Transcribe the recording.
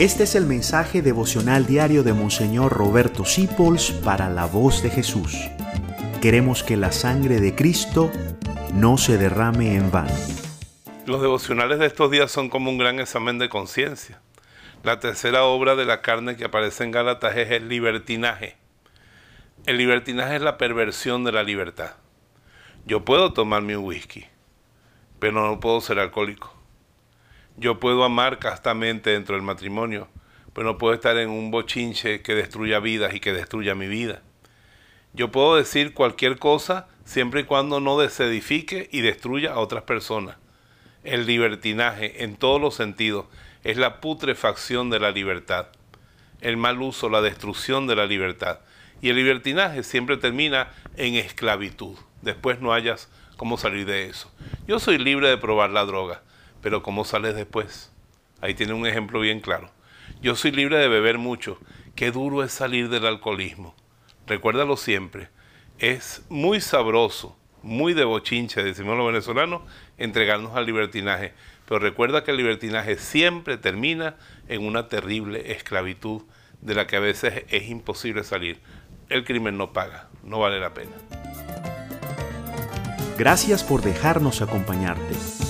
Este es el mensaje devocional diario de Monseñor Roberto Sipols para la voz de Jesús. Queremos que la sangre de Cristo no se derrame en vano. Los devocionales de estos días son como un gran examen de conciencia. La tercera obra de la carne que aparece en Gálatas es el libertinaje. El libertinaje es la perversión de la libertad. Yo puedo tomar mi whisky, pero no puedo ser alcohólico. Yo puedo amar castamente dentro del matrimonio, pero no puedo estar en un bochinche que destruya vidas y que destruya mi vida. Yo puedo decir cualquier cosa siempre y cuando no desedifique y destruya a otras personas. El libertinaje, en todos los sentidos, es la putrefacción de la libertad, el mal uso, la destrucción de la libertad. Y el libertinaje siempre termina en esclavitud. Después no hayas cómo salir de eso. Yo soy libre de probar la droga, pero ¿cómo sales después? Ahí tiene un ejemplo bien claro. Yo soy libre de beber mucho. Qué duro es salir del alcoholismo. Recuérdalo siempre. Es muy sabroso, muy de bochinche, decimos los venezolanos, entregarnos al libertinaje. Pero recuerda que el libertinaje siempre termina en una terrible esclavitud de la que a veces es imposible salir. El crimen no paga, no vale la pena. Gracias por dejarnos acompañarte.